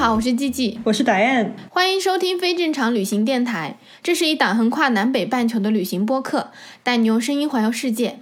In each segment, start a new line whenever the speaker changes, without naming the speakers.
好，我是 G G，，
我是 Diane，
欢迎收听非正常旅行电台。这是一档横跨南北半球的旅行播客，带你用声音环游世界。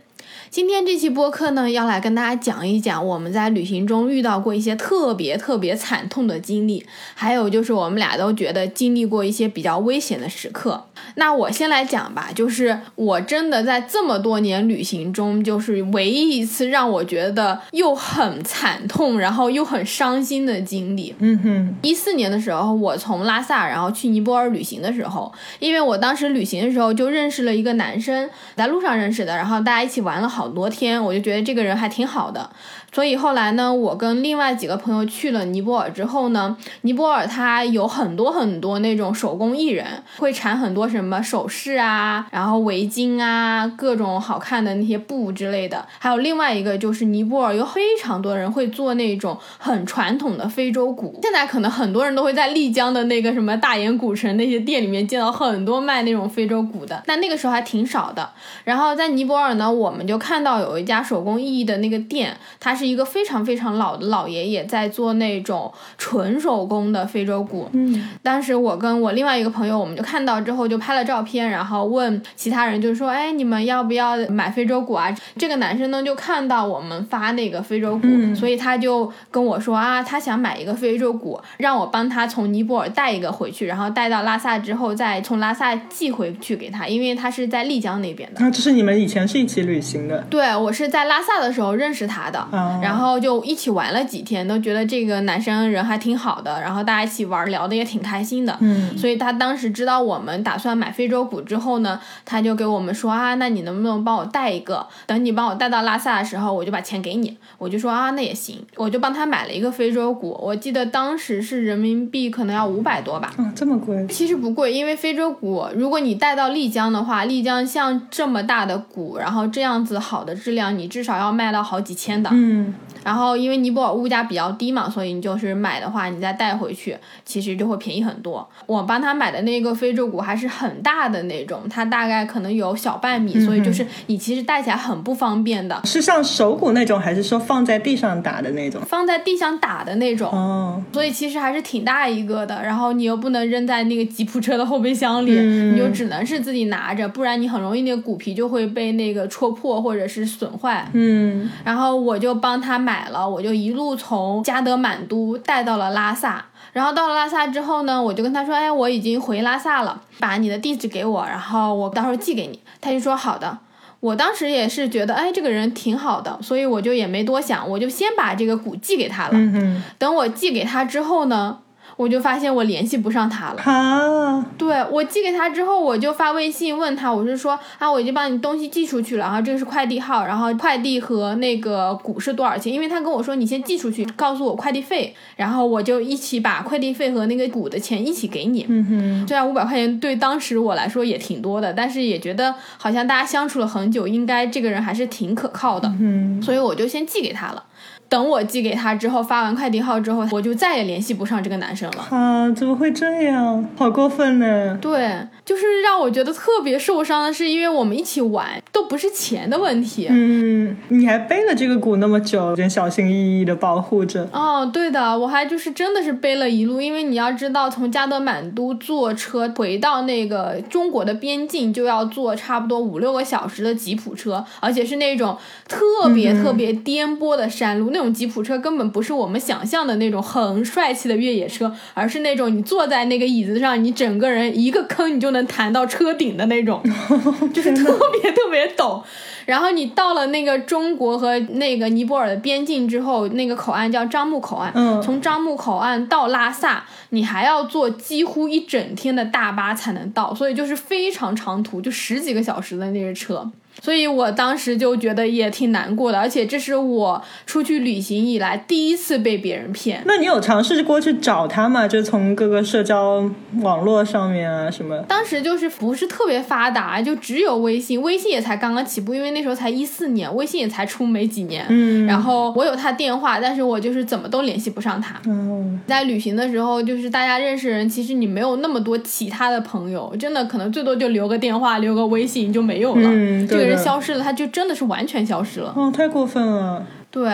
今天这期播客呢，要来跟大家讲一讲我们在旅行中遇到过一些特别特别惨痛的经历，还有就是我们俩都觉得经历过一些比较危险的时刻。那我先来讲吧，就是我真的在这么多年旅行中，就是唯一一次让我觉得又很惨痛，然后又很伤心的经历。
嗯哼，
一四年的时候，我从拉萨然后去尼泊尔旅行的时候，因为我当时旅行的时候就认识了一个男生，在路上认识的，然后大家一起玩了好好多天，我就觉得这个人还挺好的。所以后来呢，我跟另外几个朋友去了尼泊尔之后呢，尼泊尔它有很多很多那种手工艺人，会产很多什么首饰啊，然后围巾啊，各种好看的那些布之类的。还有另外一个就是尼泊尔有非常多人会做那种很传统的非洲鼓。现在可能很多人都会在丽江的那个什么大研古城那些店里面见到很多卖那种非洲鼓的，但那个时候还挺少的。然后在尼泊尔呢，我们就看到有一家手工艺的那个店，它是一个非常非常老的老爷爷在做那种纯手工的非洲鼓。
嗯，
当时我跟我另外一个朋友，我们就看到之后就拍了照片，然后问其他人，就是说，哎，你们要不要买非洲鼓啊？这个男生呢就看到我们发那个非洲鼓，
嗯
所以他就跟我说啊，他想买一个非洲鼓，让我帮他从尼泊尔带一个回去，然后带到拉萨之后再从拉萨寄回去给他，因为他是在丽江那边的。
那这是你们以前是一起旅行的，
对我是在拉萨的时候认识他的，
哦
然后就一起玩了几天，都觉得这个男生人还挺好的，然后大家一起玩聊的也挺开心的。
嗯
所以他当时知道我们打算买非洲鼓之后呢，他就给我们说啊，那你能不能帮我带一个？等你帮我带到拉萨的时候，我就把钱给你。我就说啊，那也行，我就帮他买了一个非洲鼓，我记得当时是人民币可能要五百多吧。
啊，这么贵，
其实不贵，因为非洲鼓，如果你带到丽江的话，丽江像这么大的鼓，然后这样子好的质量，你至少要卖到好几千的。
嗯，Mm.
然后因为尼泊尔物价比较低嘛，所以你就是买的话，你再带回去，其实就会便宜很多。我帮他买的那个非洲鼓还是很大的那种，它大概可能有小半米，所以就是你其实带起来很不方便的，
是像手鼓那种，还是说放在地上打的那种？
放在地上打的那种。
哦，
所以其实还是挺大一个的，然后你又不能扔在那个吉普车的后备箱里，
嗯
你就只能是自己拿着，不然你很容易那个鼓皮就会被那个戳破或者是损坏。
嗯，
然后我就帮他买了，我就一路从加德满都带到了拉萨。然后到了拉萨之后呢，我就跟他说：“哎，我已经回拉萨了，把你的地址给我，然后我到时候寄给你。”他就说：“好的。”我当时也是觉得，哎，这个人挺好的，所以我就也没多想，我就先把这个鼓寄给他了。
嗯哼，
等我寄给他之后呢，我就发现我联系不上他了。
啊，
对我寄给他之后，我就发微信问他，我是说啊，我已经把你东西寄出去了，然后这个是快递号，然后快递和那个股是多少钱？因为他跟我说你先寄出去，告诉我快递费，然后我就一起把快递费和那个股的钱一起给你。
嗯哼，
虽然五百块钱对当时我来说也挺多的，但是也觉得好像大家相处了很久，应该这个人还是挺可靠的，
嗯，
所以我就先寄给他了。等我寄给他之后，发完快递号之后，我就再也联系不上这个男生了。
啊，怎么会这样？好过分呢！
对，就是让我觉得特别受伤的是，因为我们一起玩都不是钱的问题。
嗯，你还背了这个鼓那么久，有点小心翼翼的保护着。
哦，对的，我还就是真的是背了一路，因为你要知道，从加德满都坐车回到那个中国的边境，就要坐差不多五六个小时的吉普车，而且是那种特别特别颠簸的山路，那种吉普车根本不是我们想象的那种很帅气的越野车，而是那种你坐在那个椅子上，你整个人一个坑你就能弹到车顶的那种，就是特别特别陡。然后你到了那个中国和那个尼泊尔的边境之后，那个口岸叫樟木口岸，
嗯
从樟木口岸到拉萨，你还要坐几乎一整天的大巴才能到，所以就是非常长途，就十几个小时的那个车。所以我当时就觉得也挺难过的，而且这是我出去旅行以来第一次被别人骗。
那你有尝试过去找他吗？就从各个社交网络上面啊什么？
当时就是不是特别发达，就只有微信，微信也才刚刚起步，因为那时候才一四年，微信也才出没几年。
嗯
然后我有他电话，但是我就是怎么都联系不上他。
嗯，
在旅行的时候，就是大家认识人，其实你没有那么多其他的朋友，真的可能最多就留个电话、留个微信就没有了。
嗯
这个
对的
人消失了，他就真的是完全消失了。
哦，太过分了。
对，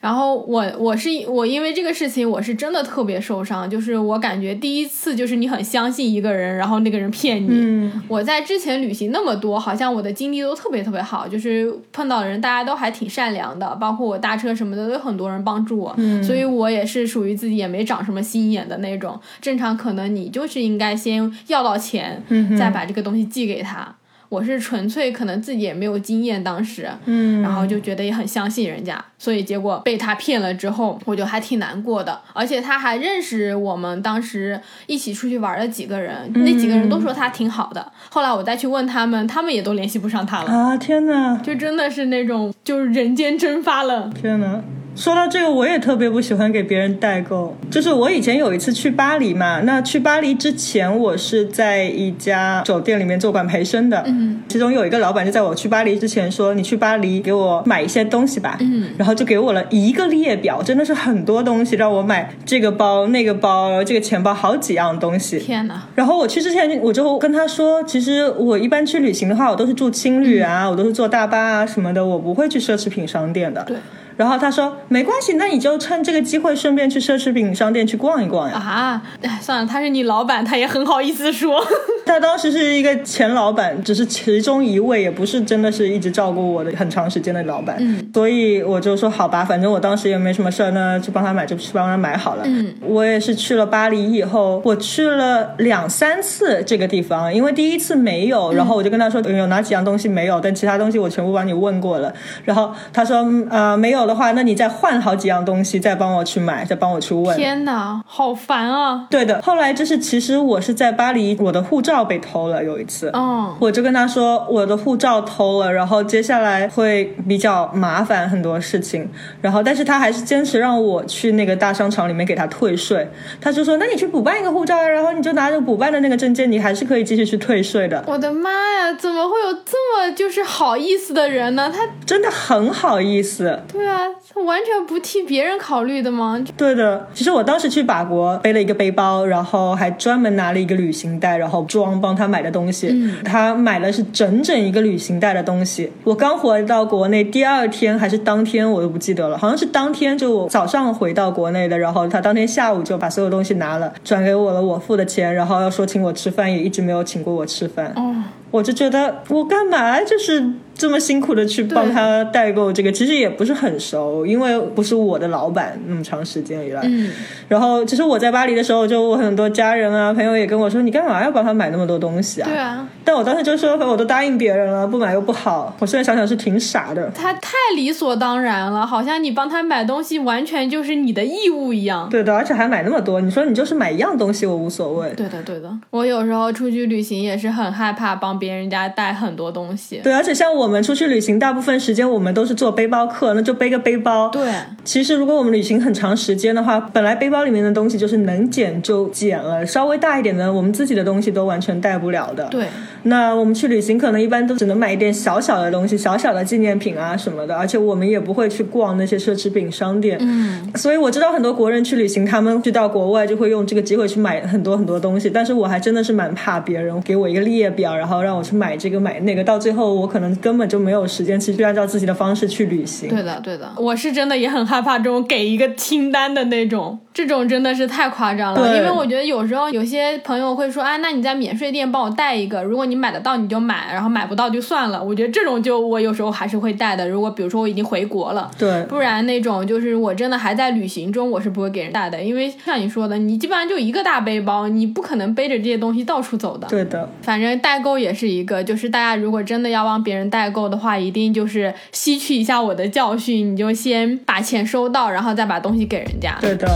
然后我我是我因为这个事情，我是真的特别受伤，就是我感觉第一次就是你很相信一个人，然后那个人骗你。
嗯
我在之前旅行那么多，好像我的经历都特别特别好，就是碰到的人大家都还挺善良的，包括我搭车什么的都有很多人帮助我，
嗯
所以我也是属于自己也没长什么心眼的那种。正常可能你就是应该先要到钱，
嗯
再把这个东西寄给他。我是纯粹可能自己也没有经验，当时，
嗯，
然后就觉得也很相信人家，所以结果被他骗了之后，我就还挺难过的。而且他还认识我们当时一起出去玩的几个人，那几个人都说他挺好的。后来我再去问他们，他们也都联系不上他了，
啊，天哪！
就真的是那种就是人间蒸发了。
天呐，说到这个，我也特别不喜欢给别人代购。就是我以前有一次去巴黎嘛，那去巴黎之前，我是在一家酒店里面做管培生的。嗯，其中有一个老板就在我去巴黎之前说：“你去巴黎给我买一些东西吧。”嗯，然后就给我了一个列表，真的是很多东西，让我买这个包、那个包，这个钱包，好几样东西。
天哪！
然后我去之前，我就跟他说，其实我一般去旅行的话，我都是住青旅啊，我都是坐大巴啊什么的，我不会去奢侈品商店的。
对。
然后他说没关系，那你就趁这个机会顺便去奢侈品商店去逛一逛呀。
啊，哎，算了，他是你老板，他也很好意思说。
他当时是一个前老板，只是其中一位，也不是真的是一直照顾我的很长时间的老板。
嗯，
所以我就说好吧，反正我当时也没什么事儿呢，就帮他买就去帮他买好了。
嗯，
我也是去了巴黎以后，我去了两三次这个地方，因为第一次没有，然后我就跟他说有哪几样东西没有，但其他东西我全部帮你问过了。然后他说啊呃没有的话，那你再换好几样东西，再帮我去买，再帮我去问。
天哪，好烦啊！
对的，后来就是其实我是在巴黎，我的护照被偷了，有一次。
哦，
我就跟他说我的护照偷了，然后接下来会比较麻烦很多事情，然后但是他还是坚持让我去那个大商场里面给他退税，他就说那你去补办一个护照啊，然后你就拿着补办的那个证件，你还是可以继续去退税的，
我的妈呀，怎么会有这么就是好意思的人呢？他
真的很好意思。
对啊，他完全不替别人考虑的吗？
对的，其实我当时去法国背了一个背包，然后还专门拿了一个旅行袋，然后装帮他买的东西。
嗯
他买了是整整一个旅行袋的东西。我刚回到国内，第二天还是当天我都不记得了，好像是当天就我早上回到国内的，然后他当天下午就把所有东西拿了，转给我了我付的钱，然后要说请我吃饭，也一直没有请过我吃饭。
哦，
我就觉得我干嘛就是这么辛苦的去帮他代购这个，其实也不是很熟，因为不是我的老板那么长时间以来。
嗯，
然后其实我在巴黎的时候，就我很多家人啊朋友也跟我说，你干嘛要帮他买那么多东西啊？
对啊，
但我当时就说，我都答应别人了，不买又不好。我现在想想是挺傻的。
他太理所当然了，好像你帮他买东西完全就是你的义务一样。
对的，而且还买那么多。你说你就是买一样东西，我无所谓。
对的，对的。我有时候出去旅行也是很害怕帮别人家带很多东西。
对，而且像我们出去旅行，大部分时间我们都是做背包客，那就背个背包。
对，
其实如果我们旅行很长时间的话，本来背包里面的东西就是能减就减了，稍微大一点的，我们自己的东西都完全带不了的。
对，
那我们去旅行可能一般都只能买一点小小的东西，小小的纪念品啊什么的，而且我们也不会去逛那些奢侈品商店。
嗯，
所以我知道很多国人去旅行，他们去到国外就会用这个机会去买很多很多东西，但是我还真的是蛮怕别人给我一个列表，然后让我去买这个买那个，到最后我可能根本就没有时间去按照自己的方式去旅行。
对的，对的。我是真的也很害怕这种给一个清单的那种，这种真的是太夸张了。
对
因为我觉得有时候有些朋友会说，啊，那你在免税店帮我带一个，如果你买得到你就买，然后买不到就算了。我觉得这种就我有时候还是会带的。如果比如说我已经回国了。
对
不然那种就是我真的还在旅行中，我是不会给人带的，因为像你说的，你基本上就一个大背包，你不可能背着这些东西到处走的。
对的，
反正代购也是一个，就是大家如果真的要帮别人代购的话，一定就是吸取一下我的教训，你就先把钱收到，然后再把东西给人家。
对的。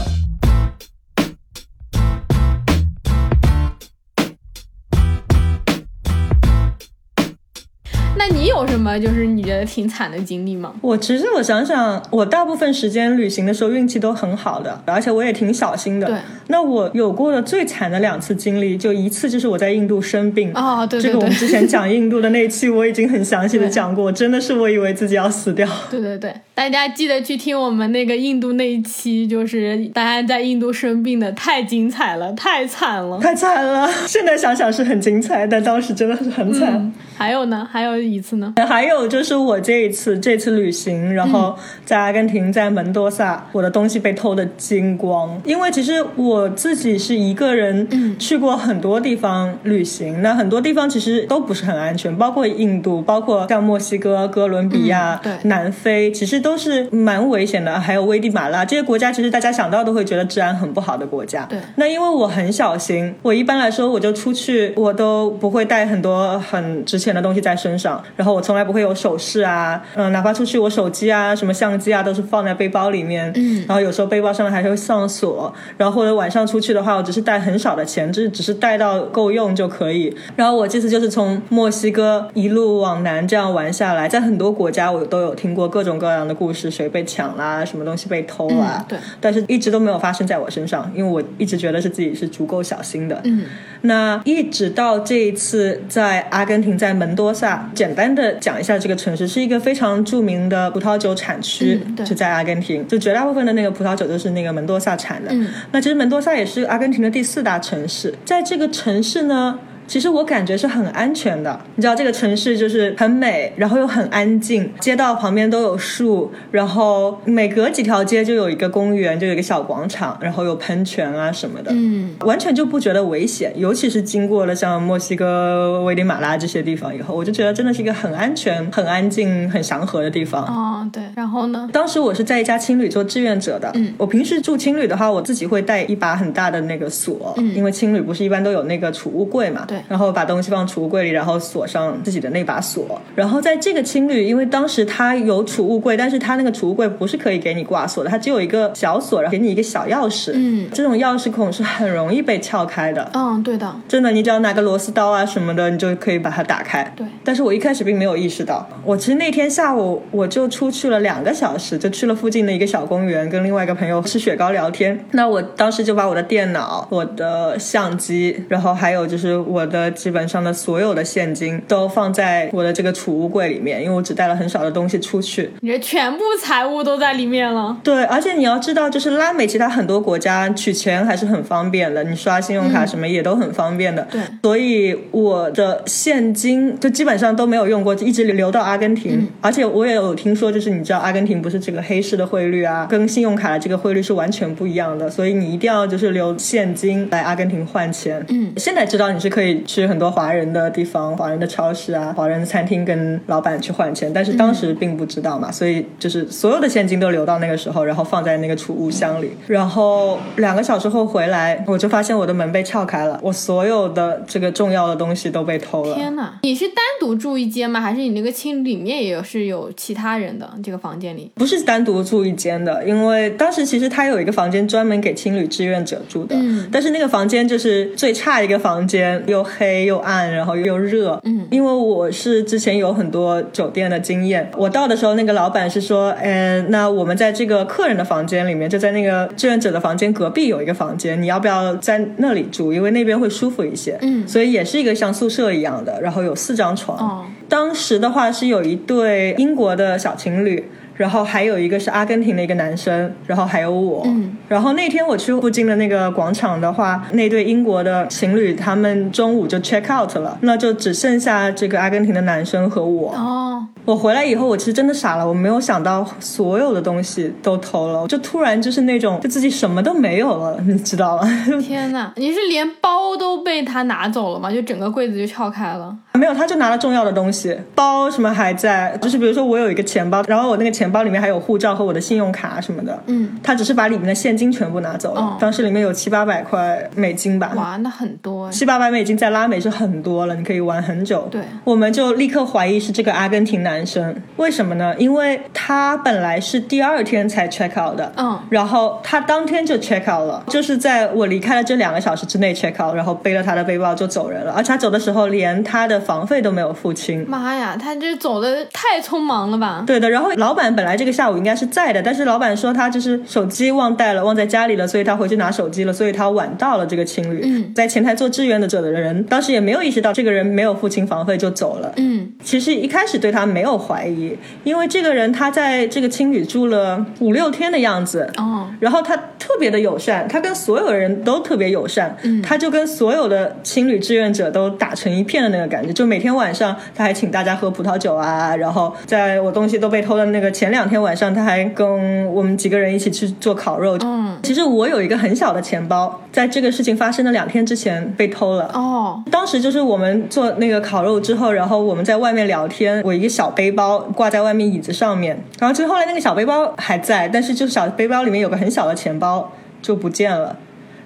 you 有有什么就是你觉得挺惨的经历吗？
我其实我想想，我大部分时间旅行的时候运气都很好的，而且我也挺小心的。
对。
那我有过的最惨的两次经历，就一次就是我在印度生病。
哦，对对对。
这个我们之前讲印度的那期我已经很详细的 讲过，真的是我以为自己要死掉。
对对对，大家记得去听我们那个印度那一期，就是大家在印度生病的，太精彩了，太惨了，
太惨了。现在想想是很精彩，但当时真的是很惨。
嗯、还有呢？还有一次呢？
还有就是我这一次这次旅行，然后在阿根廷，在门多萨，我的东西被偷的精光。因为其实我自己是一个人去过很多地方旅行，那很多地方其实都不是很安全，包括印度，包括像墨西哥、哥伦比亚、
对
南非，其实都是蛮危险的。还有危地马拉这些国家，其实大家想到都会觉得治安很不好的国家。
对，
那因为我很小心，我一般来说我就出去，我都不会带很多很值钱的东西在身上，然后我从来不会有首饰啊，嗯，哪怕出去我手机啊、什么相机啊都是放在背包里面，
嗯，
然后有时候背包上面还会上锁，然后或者晚上出去的话，我只是带很少的钱，就是只是带到够用就可以。然后我这次就是从墨西哥一路往南这样玩下来，在很多国家我都有听过各种各样的故事，谁被抢啦，什么东西被偷啦，
嗯对，
但是一直都没有发生在我身上，因为我一直觉得是自己是足够小心的，
嗯，
那一直到这一次在阿根廷，在门多萨，简单的讲一下这个城市，是一个非常著名的葡萄酒产区，就在阿根廷，就绝大部分的那个葡萄酒都是那个门多萨产的。
嗯
那其实门多萨也是阿根廷的第四大城市，在这个城市呢。其实我感觉是很安全的，你知道这个城市就是很美，然后又很安静，街道旁边都有树，然后每隔几条街就有一个公园，就有一个小广场，然后有喷泉啊什么的，
嗯，
完全就不觉得危险。尤其是经过了像墨西哥、危地马拉这些地方以后，我就觉得真的是一个很安全、很安静、很祥和的地方。
哦，对，然后呢？
当时我是在一家青旅做志愿者的。
嗯
我平时住青旅的话，我自己会带一把很大的那个锁，
嗯
因为青旅不是一般都有那个储物柜嘛。
对
然后把东西放储物柜里，然后锁上自己的那把锁。然后在这个青旅，因为当时它有储物柜，但是它那个储物柜不是可以给你挂锁的，它只有一个小锁，然后给你一个小钥匙。
嗯
这种钥匙孔是很容易被撬开的。
嗯，对的，
真的，你只要拿个螺丝刀啊什么的，你就可以把它打开。
对
但是我一开始并没有意识到，我其实那天下午我就出去了两个小时，就去了附近的一个小公园，跟另外一个朋友吃雪糕聊天。那我当时就把我的电脑、我的相机，然后还有就是我的基本上的所有的现金都放在我的这个储物柜里面，因为我只带了很少的东西出去。
你这全部财物都在里面了。
对，而且你要知道，就是拉美其他很多国家取钱还是很方便的，你刷信用卡什么也都很方便的。
对
所以我的现金就基本上都没有用过，一直留到阿根廷。而且我也有听说，就是你知道阿根廷不是这个黑市的汇率啊，跟信用卡的这个汇率是完全不一样的，所以你一定要就是留现金来阿根廷换钱。
嗯
现在知道你是可以去很多华人的地方、华人的超市啊、华人的餐厅跟老板去换钱，但是当时并不知道嘛，所以就是所有的现金都留到那个时候，然后放在那个储物箱里。然后两个小时后回来，我就发现我的门被撬开了，我所有的这个重要的东西都被偷了。
天哪！你是单独住一间吗？还是你那个青旅里面也是有其他人的这个房间里？
不是单独住一间的，因为当时其实他有一个房间专门给青旅志愿者住的，
嗯
但是那个房间就是最差一个房间，又黑又暗，然后又热。
嗯
因为我是之前有很多酒店的经验，我到的时候那个老板是说，嗯，那我们在这个客人的房间里面，就在那个志愿者的房间隔壁有一个房间，你要不要在那里住？因为那边会舒服一些。
嗯
所以也是一个像宿舍一样的，然后有四张床。
哦
当时的话是有一对英国的小情侣，然后还有一个是阿根廷的一个男生，然后还有我。
嗯
然后那天我去附近的那个广场的话，那对英国的情侣他们中午就 check out 了，那就只剩下这个阿根廷的男生和我。
哦，
我回来以后，我其实真的傻了，我没有想到所有的东西都偷了，就突然就是那种就自己什么都没有了，你知道吗？
天哪！你是连包都被他拿走了吗？就整个柜子就撬开了？
没有，他就拿了重要的东西，包什么还在，就是比如说我有一个钱包，然后我那个钱包里面还有护照和我的信用卡什么的，
嗯，
他只是把里面的现金全部拿走了，
哦
当时里面有七八百块美金吧。
哇，那很多哎。
七八百美金在拉美是很多了，你可以玩很久。
对
我们就立刻怀疑是这个阿根廷男男生，为什么呢？因为他本来是第二天才 check out 的，
嗯
然后他当天就 check out 了，就是在我离开了这两个小时之内 check out，然后背了他的背包就走人了，而且他走的时候连他的房费都没有付清。
妈呀，他这走的太匆忙了吧？
对的，然后老板本来这个下午应该是在的，但是老板说他就是手机忘带了，忘在家里了，所以他回去拿手机了，所以他晚到了这个情侣。
嗯
在前台做志愿的者的人当时也没有意识到这个人没有付清房费就走了。
嗯
其实一开始对他没有怀疑，因为这个人他在这个青旅住了五六天的样子。
哦
然后他特别的友善，他跟所有人都特别友善，
嗯
他就跟所有的青旅志愿者都打成一片的那个感觉，就每天晚上他还请大家喝葡萄酒啊，然后在我东西都被偷的那个前两天晚上，他还跟我们几个人一起去做烤肉。
嗯
其实我有一个很小的钱包，在这个事情发生的两天之前被偷了。
哦
当时就是我们做那个烤肉之后，然后我们在外面聊天，我一个小背包挂在外面椅子上面，然后其实后来那个小背包还在，但是就小背包里面有个很小的钱包就不见了。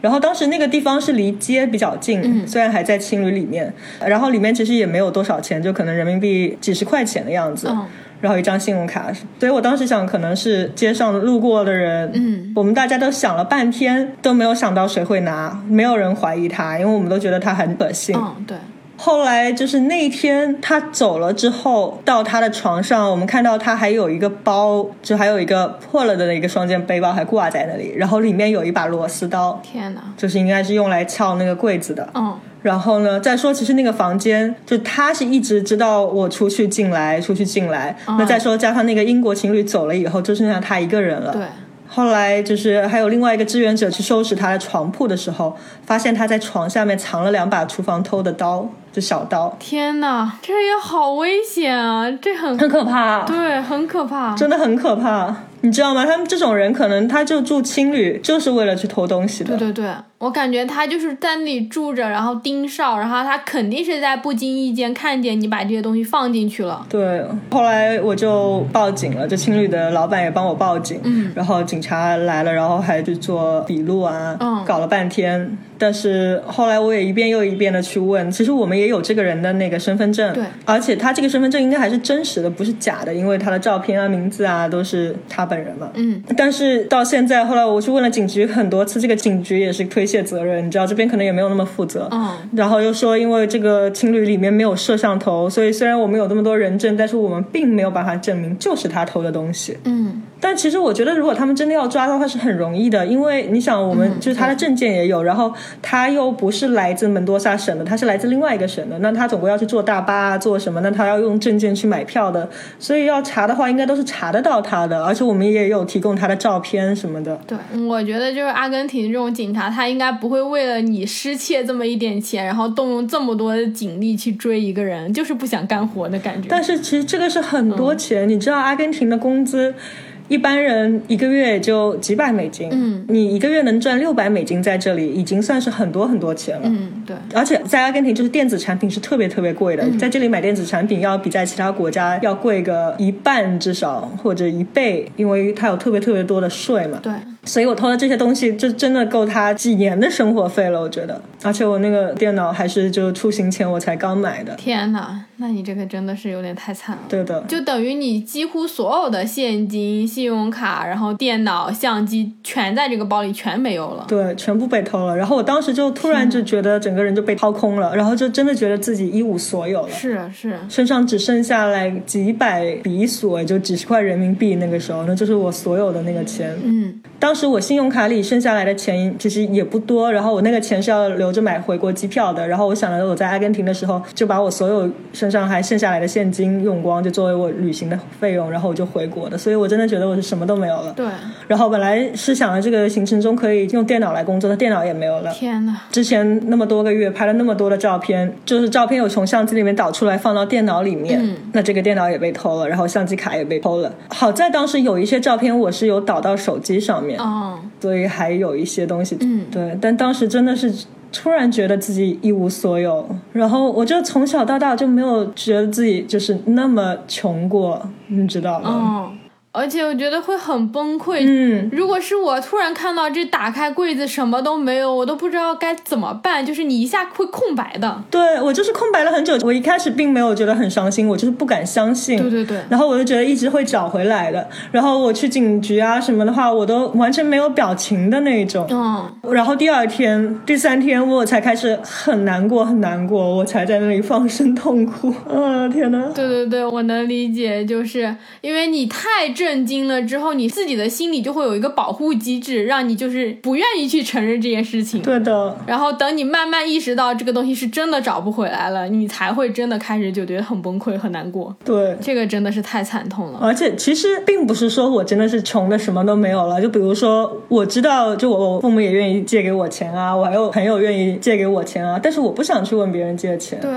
然后当时那个地方是离街比较近，
嗯
虽然还在青旅里面，然后里面其实也没有多少钱，就可能人民币几十块钱的样子。
嗯
然后一张信用卡，所以我当时想可能是街上路过的人，
嗯。
我们大家都想了半天都没有想到谁会拿，没有人怀疑他，因为我们都觉得他很可信。
嗯对。
后来就是那一天他走了之后，到他的床上，我们看到他还有一个包，就还有一个破了的一个双肩背包还挂在那里，然后里面有一把螺丝刀，
天哪。
就是应该是用来撬那个柜子的。
嗯
然后呢，再说，其实那个房间就他是一直知道我出去进来，出去进来。那再说，加上那个英国情侣走了以后，就剩下他一个人了。
对
后来就是还有另外一个志愿者去收拾他的床铺的时候，发现他在床下面藏了两把厨房偷的刀，就小刀，
天哪，这也好危险啊！这很
很可怕，
对，很可怕。
真的很可怕。你知道吗？他们这种人可能他就住青旅，就是为了去偷东西的。
对对对，我感觉他就是在那里住着，然后盯梢，然后他肯定是在不经意间看见你把这些东西放进去了。
对，后来我就报警了，这青旅的老板也帮我报警，
嗯
然后警察来了，然后还去做笔录啊，
嗯
搞了半天。但是后来我也一遍又一遍的去问，其实我们也有这个人的那个身份证，
对
而且他这个身份证应该还是真实的，不是假的，因为他的照片啊、名字啊都是他本人嘛。
嗯
但是到现在，后来我去问了警局很多次，这个警局也是推卸责任，你知道这边可能也没有那么负责。
嗯
然后又说，因为这个情侣里面没有摄像头，所以虽然我们有那么多人证，但是我们并没有办法证明就是他偷的东西。
嗯
但其实我觉得，如果他们真的要抓的话，是很容易的，因为你想，我们
嗯
就是他的证件也有，然后他又不是来自门多萨省的，他是来自另外一个省的，那他总归要去坐大巴啊，坐什么？那他要用证件去买票的，所以要查的话，应该都是查得到他的，而且我们也有提供他的照片什么的。
对，我觉得就是阿根廷这种警察，他应该不会为了你失窃这么一点钱，然后动用这么多的警力去追一个人，就是不想干活的感觉。
但是其实这个是很多钱，你知道阿根廷的工资。一般人一个月也就几百美金，
嗯，
你一个月能赚六百美金，在这里已经算是很多很多钱了。
嗯，对，
而且在阿根廷，就是电子产品是特别特别贵的，
嗯
在这里买电子产品要比在其他国家要贵个一半至少或者一倍，因为它有特别特别多的税嘛。
对，
所以我偷的这些东西，就真的够他几年的生活费了，我觉得。而且我那个电脑还是就出行前我才刚买的，
天哪，那你这个真的是有点太惨了。
对的。
就等于你几乎所有的现金、信用卡，然后电脑、相机全在这个包里全没有了。
对，全部被偷了。然后我当时就突然就觉得整个人就被掏空了，然后就真的觉得自己一无所有了，
是是，
身上只剩下来几百比索，也就几十块人民币。那个时候，那就是我所有的那个钱。
嗯
当时我信用卡里剩下来的钱其实也不多，然后我那个钱是要留着买回国机票的。然后我想着我在阿根廷的时候就把我所有身上还剩下来的现金用光，就作为我旅行的费用，然后我就回国的。所以我真的觉得我是什么都没有了。
对，
然后本来是想着这个行程中可以用电脑来工作，的电脑也没有了。
天呐，
之前那么多个月拍了那么多的照片，就是照片有从相机里面导出来放到电脑里面，
嗯
那这个电脑也被偷了，然后相机卡也被偷了。好在当时有一些照片我是有导到手机上面，
哦，
所以还有一些东西，
嗯
对。但当时真的是突然觉得自己一无所有，然后我就从小到大就没有觉得自己就是那么穷过，你知道吗？
哦。而且我觉得会很崩溃。
嗯，
如果是我突然看到这打开柜子什么都没有，我都不知道该怎么办，就是你一下会空白的。
对我就是空白了很久。我一开始并没有觉得很伤心，我就是不敢相信。
对对对，
然后我就觉得一直会找回来的。然后我去警局啊什么的话，我都完全没有表情的那种。
嗯，
然后第二天、第三天我才开始很难过，很难过，我才在那里放声痛哭。啊天哪！
对对对，我能理解，就是因为你太震惊了之后，你自己的心里就会有一个保护机制，让你就是不愿意去承认这件事情。
对的，
然后等你慢慢意识到这个东西是真的找不回来了，你才会真的开始就觉得很崩溃、很难过。
对。
这个真的是太惨痛了。
而且其实并不是说我真的是穷的什么都没有了，就比如说我知道，就我父母也愿意借给我钱啊，我还有朋友愿意借给我钱啊，但是我不想去问别人借钱。
对，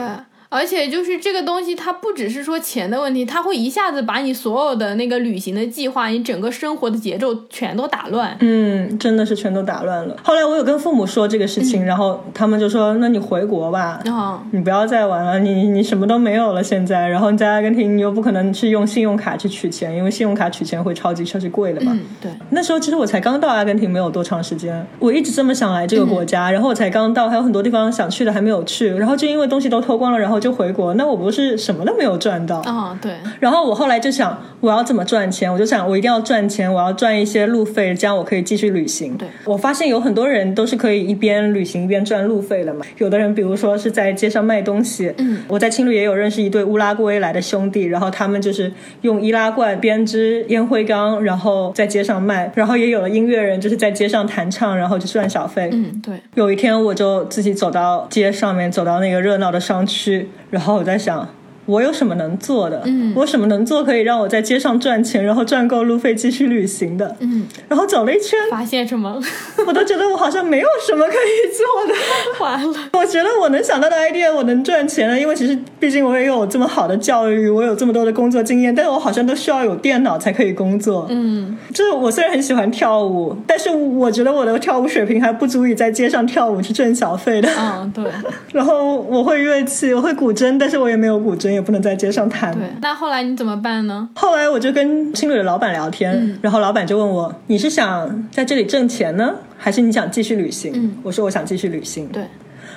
而且就是这个东西，它不只是说钱的问题，它会一下子把你所有的那个旅行的计划，你整个生活的节奏全都打乱。
嗯，真的是全都打乱了。后来我有跟父母说这个事情，然后他们就说：“那你回国吧，
啊、
你不要再玩了，你你什么都没有了现在。然后你在阿根廷，你又不可能去用信用卡去取钱，因为信用卡取钱会超级超级贵的嘛。
嗯，对，
那时候其实我才刚到阿根廷没有多长时间，我一直这么想来这个国
嗯
家，然后我才刚到，还有很多地方想去的还没有去，然后就因为东西都偷光了，然后就回国，那我不是什么都没有赚到。
啊、对，
然后我后来就想，我要怎么赚钱？我就想，我一定要赚钱，我要赚一些路费，这样我可以继续旅行。
对
我发现有很多人都是可以一边旅行一边赚路费的嘛。有的人，比如说是在街上卖东西，
嗯，
我在青旅也有认识一对乌拉圭来的兄弟，然后他们就是用易拉罐编织烟灰缸，然后在街上卖。然后也有了音乐人，就是在街上弹唱，然后就赚小费。
嗯，对，
有一天，我就自己走到街上面，走到那个热闹的商区，然后我在想，我有什么能做的？
嗯
我什么能做可以让我在街上赚钱，然后赚够路费继续旅行的？
嗯，
然后走了一圈，
发现什么？
我都觉得我好像没有什么可以做的。
完了，
我觉得我能想到的 idea，我能赚钱了，因为其实毕竟我也有这么好的教育，我有这么多的工作经验，但是我好像都需要有电脑才可以工作。
嗯，
就是我虽然很喜欢跳舞，但是我觉得我的跳舞水平还不足以在街上跳舞去挣小费的。
嗯，对，
然后我会乐器，我会古筝，但是我也没有古筝，也不能在街上谈。
对。那后来你怎么办呢？
后来我就跟青旅的老板聊天，然后老板就问我：“你是想在这里挣钱呢，还是你想继续旅行？”
嗯
我说：“我想继续旅行。”
对，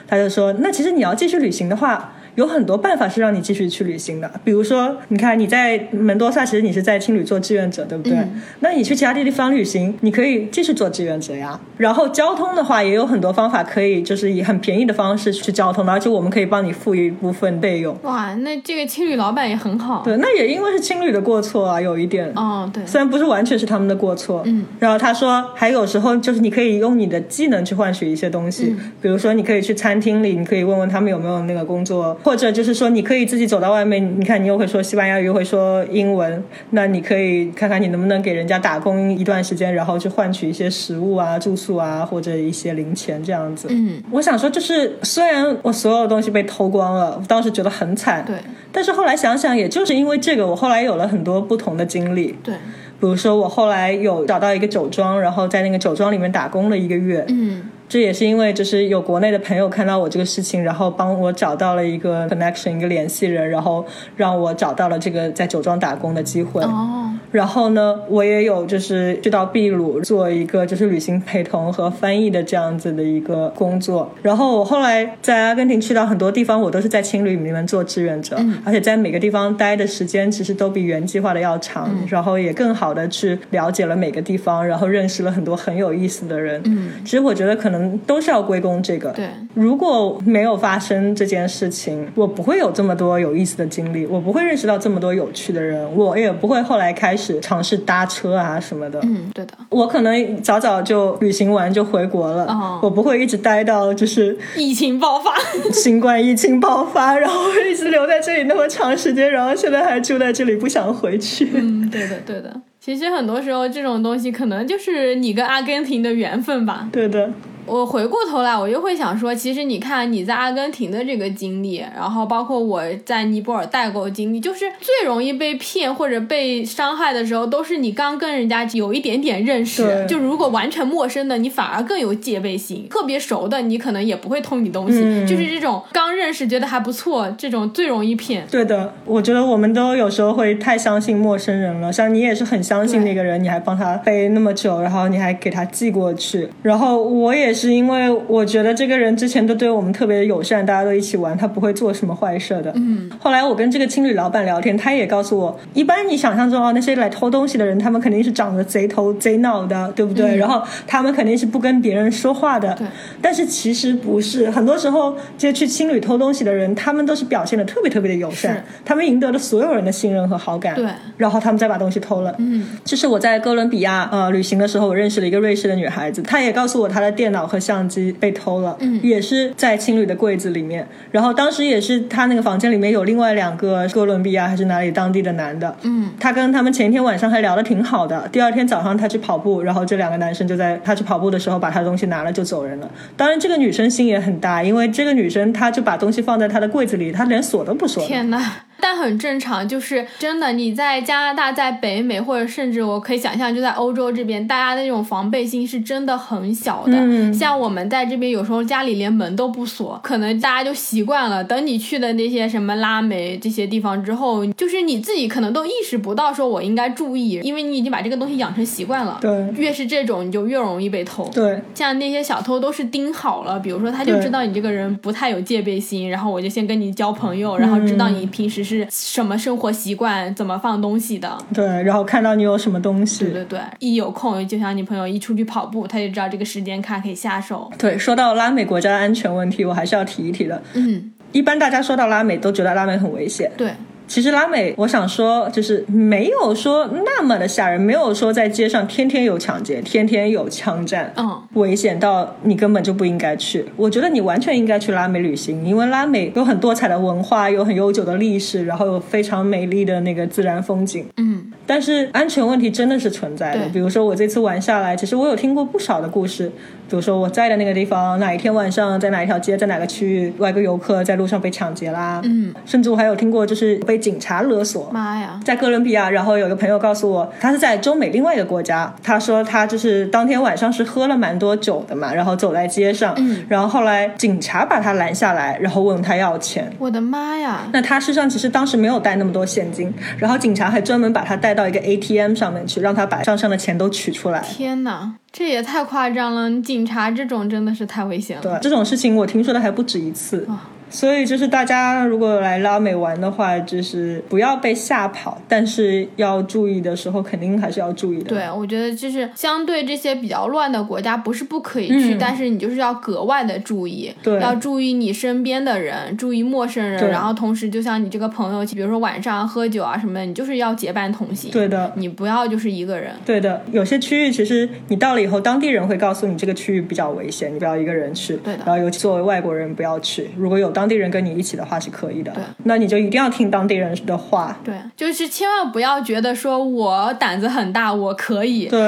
他就说：“那其实你要继续旅行的话，有很多办法是让你继续去旅行的。比如说，你看你在门多萨，其实你是在青旅做志愿者，对不对？
嗯
那你去其他地方旅行，你可以继续做志愿者呀。然后交通的话，也有很多方法可以，就是以很便宜的方式去交通的，而且我们可以帮你付一部分费用。
哇，那这个青旅老板也很好。
对，那也因为是青旅的过错啊，有一点。
哦，对，
虽然不是完全是他们的过错，
嗯，
然后他说，还有时候就是你可以用你的技能去换取一些东西，
嗯
比如说你可以去餐厅里，你可以问问他们有没有那个工作，或者就是说你可以自己走到外面，你看你又会说西班牙语，又会说英文，那你可以看看你能不能给人家打工一段时间，然后去换取一些食物啊、住宿啊，或者一些零钱这样子。
嗯，
我想说，就是虽然我所有东西被偷光了，我当时觉得很惨，
对，
但是后来想想，也就是因为这个，我后来有了很多不同的经历。
对，
比如说，我后来有找到一个酒庄，然后在那个酒庄里面打工了一个月。
嗯，
这也是因为就是有国内的朋友看到我这个事情，然后帮我找到了一个 connection，一个联系人，然后让我找到了这个在酒庄打工的机会。
哦，
然后呢，我也有就是去到秘鲁做一个就是旅行陪同和翻译的这样子的一个工作。然后我后来在阿根廷去到很多地方，我都是在青旅里面做志愿者，而且在每个地方待的时间其实都比原计划的要长，然后也更好的去了解了每个地方，然后认识了很多很有意思的人。
嗯，
其实我觉得可能都是要归功这个。
对，
如果没有发生这件事情，我不会有这么多有意思的经历，我不会认识到这么多有趣的人，我也不会后来开始尝试搭车啊什么的。
嗯，对的，
我可能早早就旅行完就回国了，
哦
我不会一直待到就是
疫情爆发，
新冠疫情爆发，然后一直留在这里那么长时间，然后现在还住在这里不想回去。
嗯，对的，对的。其实很多时候这种东西可能就是你跟阿根廷的缘分吧。
对的，
我回过头来，我又会想说，其实你看你在阿根廷的这个经历，然后包括我在尼泊尔代购的经历，就是最容易被骗或者被伤害的时候，都是你刚跟人家有一点点认识，就如果完全陌生的，你反而更有戒备心；特别熟的，你可能也不会偷你东西。
嗯
就是这种刚认识觉得还不错，这种最容易骗。
对的，我觉得我们都有时候会太相信陌生人了。像你也是很相信那个人，你还帮他背那么久，然后你还给他寄过去。然后我也是因为我觉得这个人之前都对我们特别友善，大家都一起玩，他不会做什么坏事的。嗯。后来我跟这个青旅老板聊天，他也告诉我，一般你想象中啊，那些来偷东西的人，他们肯定是长得贼头贼脑的，对不对？然后他们肯定是不跟别人说话的。
对
但是其实不是，很多时候这些去青旅偷东西的人，他们都是表现的特别特别的友善，他们赢得了所有人的信任和好感。
对
然后他们再把东西偷了。嗯，这是我在哥伦比亚呃旅行的时候，我认识了一个瑞士的女孩子，她也告诉我她的电脑和相机被偷了，嗯，也是在青旅的柜子里面。然后当时也是他那个房间里面有另外两个哥伦比亚还是哪里当地的男的，嗯，他跟他们前一天晚上还聊得挺好的。第二天早上他去跑步，然后这两个男生就在他去跑步的时候把他的东西拿了就走人了。当然这个女生心也很大，因为这个女生她就把东西放在她的柜子里，她连锁都不锁。
天呐，但很正常，就是真的，你在加拿大、在北美，或者甚至我可以想象，就在欧洲这边，大家的那种防备心是真的很小的。
嗯
像我们在这边，有时候家里连门都不锁，可能大家就习惯了。等你去的那些什么拉美这些地方之后，就是你自己可能都意识不到，说我应该注意，因为你已经把这个东西养成习惯了。
对
越是这种，你就越容易被偷。
对，
像那些小偷都是盯好了，比如说他就知道你这个人不太有戒备心，然后我就先跟你交朋友，然后知道你平时是什么生活习惯，怎么放东西的。
对，然后看到你有什么东西，
对对对，一有空就像你朋友一出去跑步，他就知道这个时间卡可以下手。
对，说到拉美国家的安全问题，我还是要提一提的。
嗯，
一般大家说到拉美，都觉得拉美很危险。
对，
其实拉美，我想说，就是没有说那么的吓人，没有说在街上天天有抢劫，天天有枪战，
嗯，
危险到你根本就不应该去。我觉得你完全应该去拉美旅行，因为拉美有很多彩的文化，有很悠久的历史，然后有非常美丽的那个自然风景。
嗯，
但是安全问题真的是存在的。比如说我这次玩下来，其实我有听过不少的故事。比如说我在的那个地方，哪一天晚上在哪一条街，在哪个区域，外国游客在路上被抢劫啦。
嗯，
甚至我还有听过就是被警察勒索。
妈呀，
在哥伦比亚，然后有个朋友告诉我，他是在中美另外一个国家。他说他就是当天晚上是喝了蛮多酒的嘛，然后走在街上，
嗯
然后后来警察把他拦下来，然后问他要钱。
我的妈呀！
那他身上其实当时没有带那么多现金，然后警察还专门把他带到一个 ATM 上面去，让他把账上的钱都取出来。
天哪，这也太夸张了！警察这种真的是太危险了。
对，这种事情我听说的还不止一次。
啊
所以就是大家如果来拉美玩的话，就是不要被吓跑，但是要注意的时候肯定还是要注意的。
对，我觉得就是相对这些比较乱的国家，不是不可以去，
嗯
但是你就是要格外的注意，
对
要注意你身边的人，注意陌生人，然后同时就像你这个朋友，比如说晚上喝酒啊什么的，你就是要结伴同行，
对的。
你不要就是一个人。
对的，有些区域其实你到了以后，当地人会告诉你这个区域比较危险，你不要一个人去。
对的
然后尤其作为外国人不要去，如果有当地人跟你一起的话是可以的。
对。
那你就一定要听当地人的话。
对，就是千万不要觉得说我胆子很大，我可以。
对。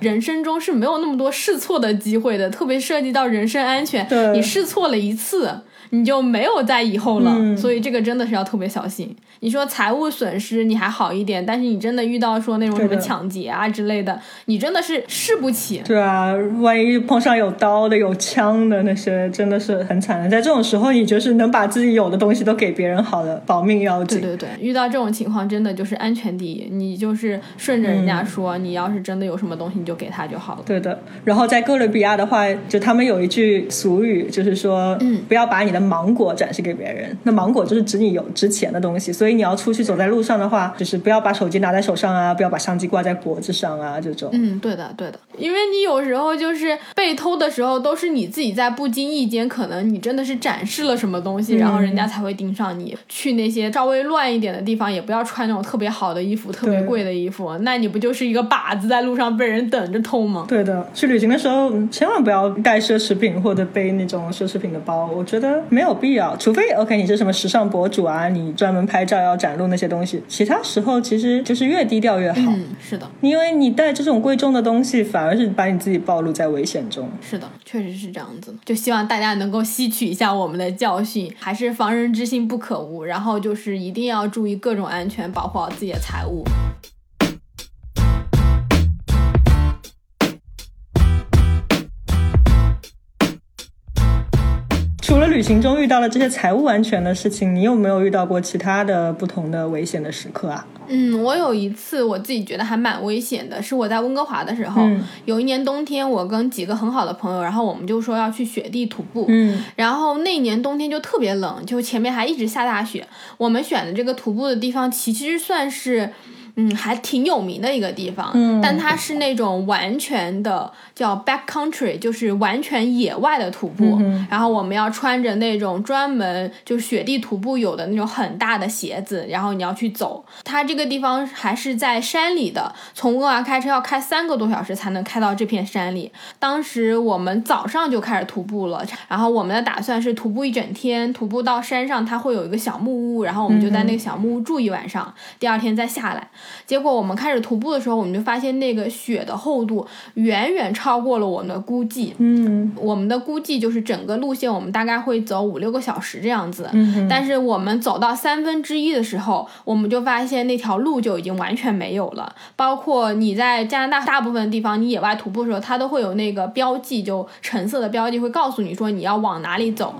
人生中是没有那么多试错的机会的，特别涉及到人身安全
对，
你试错了一次，你就没有在以后了。
嗯
所以这个真的是要特别小心。你说财务损失你还好一点，但是你真的遇到说那种什么抢劫啊之类的，你真的是试不起。
对啊，万一碰上有刀的、有枪的那些，真的是很惨的。在这种时候，你就是能把自己有的东西都给别人好了，保命要紧。
对对对，遇到这种情况真的就是安全第一，你就是顺着人家
嗯
说，你要是真的有什么东西，你就给他就好了。
对的，然后在哥伦比亚的话，就他们有一句俗语，就是说，
嗯
不要把你的芒果展示给别人。那芒果就是指你有值钱的东西，所以你要出去走在路上的话，就是不要把手机拿在手上啊，不要把相机挂在脖子上啊，这种。
嗯，对的，对的，因为你有时候就是被偷的时候，都是你自己在不经意间，可能你真的是展示了什么东西，然后人家才会盯上你。去那些稍微乱一点的地方，也不要穿那种特别好的衣服、特别贵的衣服，那你不就是一个靶子在路上被人等着偷吗？
对的，去旅行的时候嗯千万不要带奢侈品或者背那种奢侈品的包，我觉得没有必要。除非 OK 你是什么时尚博主啊，你专门拍照要展露那些东西，其他时候其实就是越低调越好。
嗯，是的，
因为你带这种贵重的东西，反而是把你自己暴露在危险中。
是的，确实是这样子。就希望大家能够吸取一下我们的教训，还是防人之心不可无。然后就是一定要注意各种安全，保护好自己的财物。
旅行中遇到了这些财务安全的事情，你有没有遇到过其他的不同的危险的时刻啊？
嗯，我有一次我自己觉得还蛮危险的，是我在温哥华的时候，
嗯
有一年冬天，我跟几个很好的朋友，然后我们就说要去雪地徒步。
嗯
然后那年冬天就特别冷，就前面还一直下大雪。我们选的这个徒步的地方其实算是。嗯，还挺有名的一个地方，
嗯
但它是那种完全的叫 back country，就是完全野外的徒步。
嗯
然后我们要穿着那种专门就雪地徒步有的那种很大的鞋子，然后你要去走。它这个地方还是在山里的，从温哥华开车要开三个多小时才能开到这片山里。当时我们早上就开始徒步了，然后我们的打算是徒步一整天，徒步到山上，它会有一个小木屋，然后我们就在那个小木屋住一晚上，第二天再下来。结果我们开始徒步的时候，我们就发现那个雪的厚度远远超过了我们的估计。
嗯
我们的估计就是整个路线我们大概会走五六个小时这样子。
嗯
但是我们走到三分之一的时候，我们就发现那条路就已经完全没有了。包括你在加拿大大部分地方，你野外徒步的时候，它都会有那个标记，就橙色的标记会告诉你说你要往哪里走。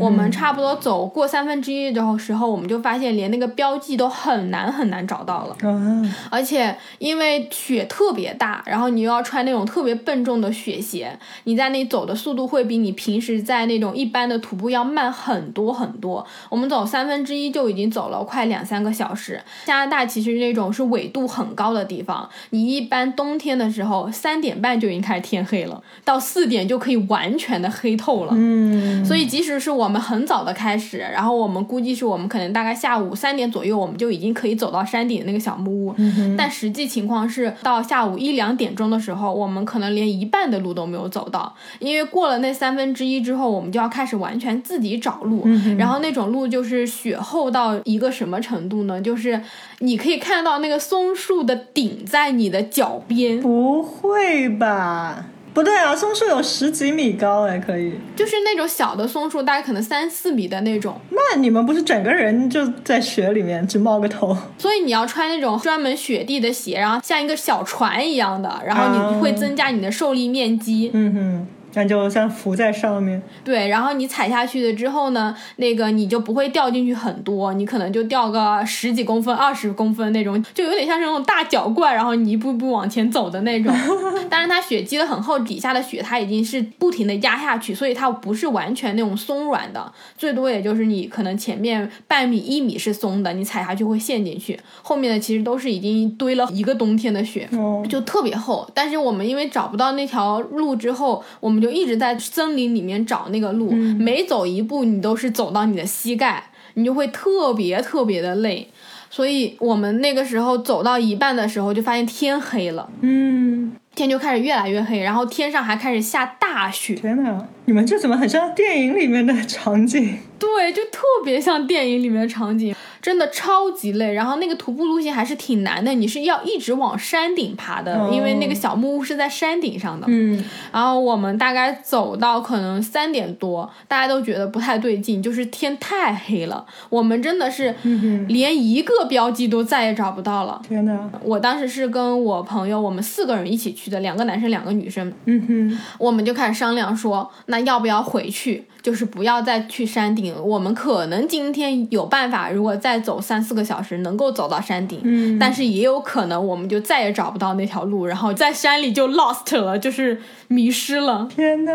我们差不多走过三分之一的时候，我们就发现连那个标记都很难很难找到了。
啊，
而且因为雪特别大，然后你又要穿那种特别笨重的雪鞋，你在那走的速度会比你平时在那种一般的徒步要慢很多很多。我们走三分之一就已经走了快两三个小时。加拿大其实那种是纬度很高的地方，你一般冬天的时候三点半就已经开始天黑了，到四点就可以完全的黑透了。
嗯，
所以即使是我们很早的开始，然后我们估计是我们可能大概下午三点左右，我们就已经可以走到山顶的那个小木屋。但实际情况是，到下午一两点钟的时候，我们可能连一半的路都没有走到，因为过了那三分之一之后，我们就要开始完全自己找路。然后那种路就是雪厚到一个什么程度呢？就是你可以看到那个松树的顶在你的脚边，
不会吧？不对啊，松树有十几米高哎，可以。
就是那种小的松树，大概可能三四米的那种。
那你们不是整个人就在雪里面只冒个头？
所以你要穿那种专门雪地的鞋，然后像一个小船一样的，然后你会增加你的受力面积。
嗯哼，那就像浮在上面。
对，然后你踩下去了之后呢，那个你就不会掉进去很多，你可能就掉个十几公分、二十公分那种，就有点像是那种大脚怪，然后你一步步往前走的那种。但是它雪积得很厚，底下的雪它已经是不停的压下去，所以它不是完全那种松软的，最多也就是你可能前面半米、一米是松的，你踩下去会陷进去，后面的其实都是已经堆了一个冬天的雪。
哦，
就特别厚，但是我们因为找不到那条路之后，我们就一直在森林里面找那个路，每走一步你都是走到你的膝盖，你就会特别特别的累。所以我们那个时候走到一半的时候，就发现天黑了，
嗯，
天就开始越来越黑，然后天上还开始下大雪。
天呐，你们这怎么很像电影里面的场景？
对，就特别像电影里面的场景，真的超级累。然后那个徒步路线还是挺难的，你是要一直往山顶爬的，
哦
因为那个小木屋是在山顶上的。
嗯，
然后我们大概走到可能三点多，大家都觉得不太对劲，就是天太黑了，我们真的是连一个标记都再也找不到了。
天呐，
我当时是跟我朋友，我们四个人一起去的，两个男生，两个女生。
嗯哼，
我们就开始商量说，那要不要回去？就是不要再去山顶了。我们可能今天有办法，如果再走三四个小时，能够走到山顶。
嗯
但是也有可能我们就再也找不到那条路，然后在山里就 lost 了，就是迷失了。
天哪！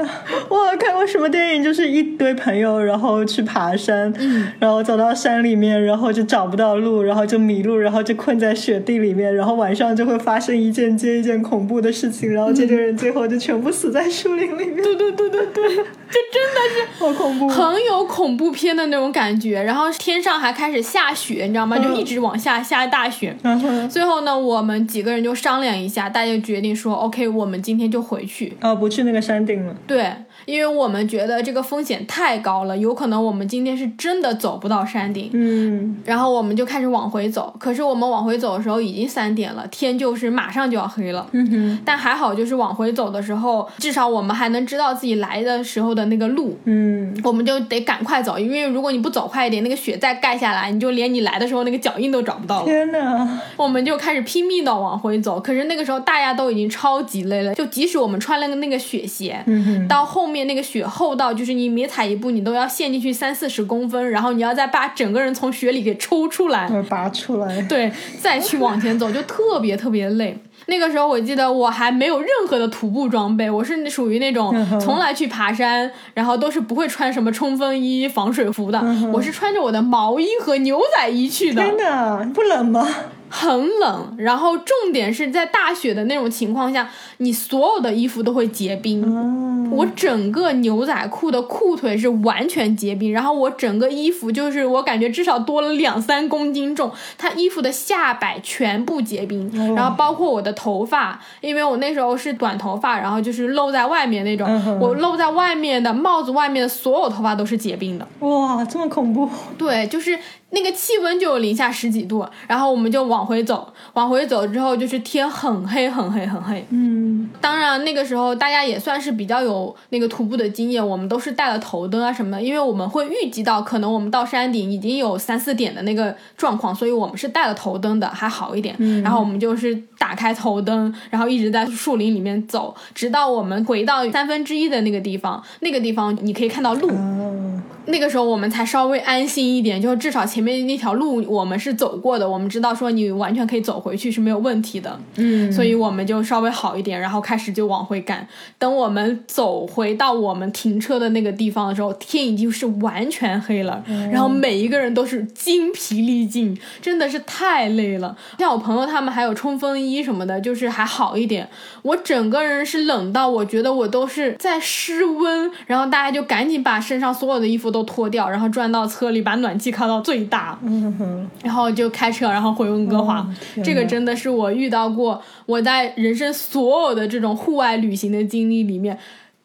我看过什么电影，就是一堆朋友，然后去爬山，
嗯
然后走到山里面，然后就找不到路，然后就迷路，然后就困在雪地里面，然后晚上就会发生一件接一件恐怖的事情，然后这些人最后就全部死在树林里面。
对对对对对，就真的是
好恐怖。
很有恐怖片的那种感觉。然后天上还开始下雪，你知道吗？就一直往下下大雪。
嗯
最后呢，我们几个人就商量一下，大家就决定说，OK，我们今天就回去。
哦，不去那个山顶了。
对，因为我们觉得这个风险太高了，有可能我们今天是真的走不到山顶。
嗯，
然后我们就开始往回走，可是我们往回走的时候已经三点了，天就是马上就要黑了。
嗯哼，
但还好，就是往回走的时候，至少我们还能知道自己来的时候的那个路，
嗯，
我们就得赶快走，因为如果你不走快一点，那个雪再盖下来，你就连你来的时候那个脚印都找不到了。
天哪，
我们就开始拼命的往回走，可是那个时候大家都已经超级累了，就即使我们穿了个那个雪鞋，到后面那个雪厚到就是你每踩一步你都要陷进去三四十公分，然后你要再把整个人从雪里给抽出来，
我拔出来。
对，再去往前走，就特别特别累。那个时候我记得我还没有任何的徒步装备，我是属于那种从来去爬山，然后都是不会穿什么冲锋衣、防水服的，
嗯
我是穿着我的毛衣和牛仔衣去的。
真的，不冷吗？
很冷，然后重点是在大雪的那种情况下，你所有的衣服都会结冰。
哦，
我整个牛仔裤的裤腿是完全结冰，然后我整个衣服就是我感觉至少多了两三公斤重，它衣服的下摆全部结冰，
哦
然后包括我的头发，因为我那时候是短头发，然后就是露在外面那种，
嗯
我露在外面的帽子外面的所有头发都是结冰的。
哇，这么恐怖。
对，就是那个气温就有零下十几度，然后我们就往回走，往回走之后就是天很黑很黑很黑。
嗯，
当然那个时候大家也算是比较有那个徒步的经验，我们都是带了头灯啊什么的，因为我们会预计到可能我们到山顶已经有三四点的那个状况，所以我们是带了头灯的，还好一点。然后我们就是打开头灯，然后一直在树林里面走，直到我们回到三分之一的那个地方，那个地方你可以看到路。
哦，
那个时候我们才稍微安心一点，就至少前面那条路我们是走过的，我们知道说你完全可以走回去是没有问题的，
嗯，
所以我们就稍微好一点，然后开始就往回赶。等我们走回到我们停车的那个地方的时候，天已经是完全黑了，然后每一个人都是精疲力尽，真的是太累了。像我朋友他们还有冲锋衣什么的，就是还好一点。我整个人是冷到我觉得我都是在失温，然后大家就赶紧把身上所有的衣服都脱掉，然后转到车里把暖气开到最大，
嗯哼，
然后就开车然后回温哥华。
哦
这个真的是我遇到过我在人生所有的这种户外旅行的经历里面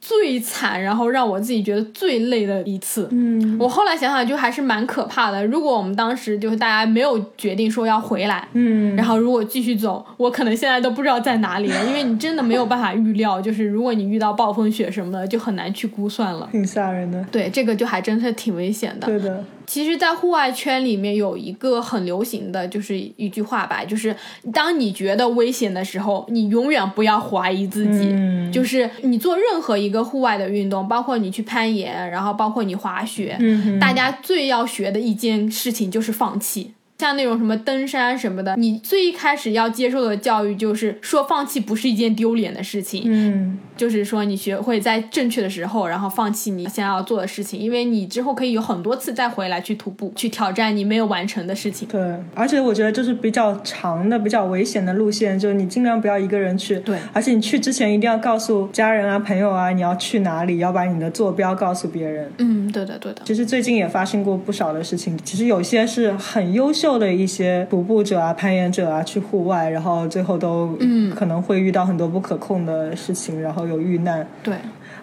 最惨，然后让我自己觉得最累的一次。
嗯
我后来想想，就还是蛮可怕的。如果我们当时就是大家没有决定说要回来，
嗯，
然后如果继续走，我可能现在都不知道在哪里了，因为你真的没有办法预料，就是如果你遇到暴风雪什么的，就很难去估算了。
挺吓人的。
对，这个就还真是挺危险的。
对的，
其实，在户外圈里面有一个很流行的就是一句话吧，就是当你觉得危险的时候，你永远不要怀疑自己。
嗯
就是你做任何一个户外的运动，包括你去攀岩，然后包括你滑雪，
嗯
大家最要学的一件事情就是放弃。像那种什么登山什么的，你最一开始要接受的教育就是说放弃不是一件丢脸的事情，
嗯
就是说你学会在正确的时候，然后放弃你想要做的事情，因为你之后可以有很多次再回来去徒步，去挑战你没有完成的事情。
对，而且我觉得就是比较长的、比较危险的路线，就是你尽量不要一个人去。
对
而且你去之前一定要告诉家人啊、朋友啊，你要去哪里，要把你的坐标告诉别人。
嗯，对的，对的。
其实最近也发生过不少的事情，其实有些是很优秀的一些徒步者啊、攀岩者啊，去户外，然后最后都
嗯
可能会遇到很多不可控的事情，然后有遇难。
对，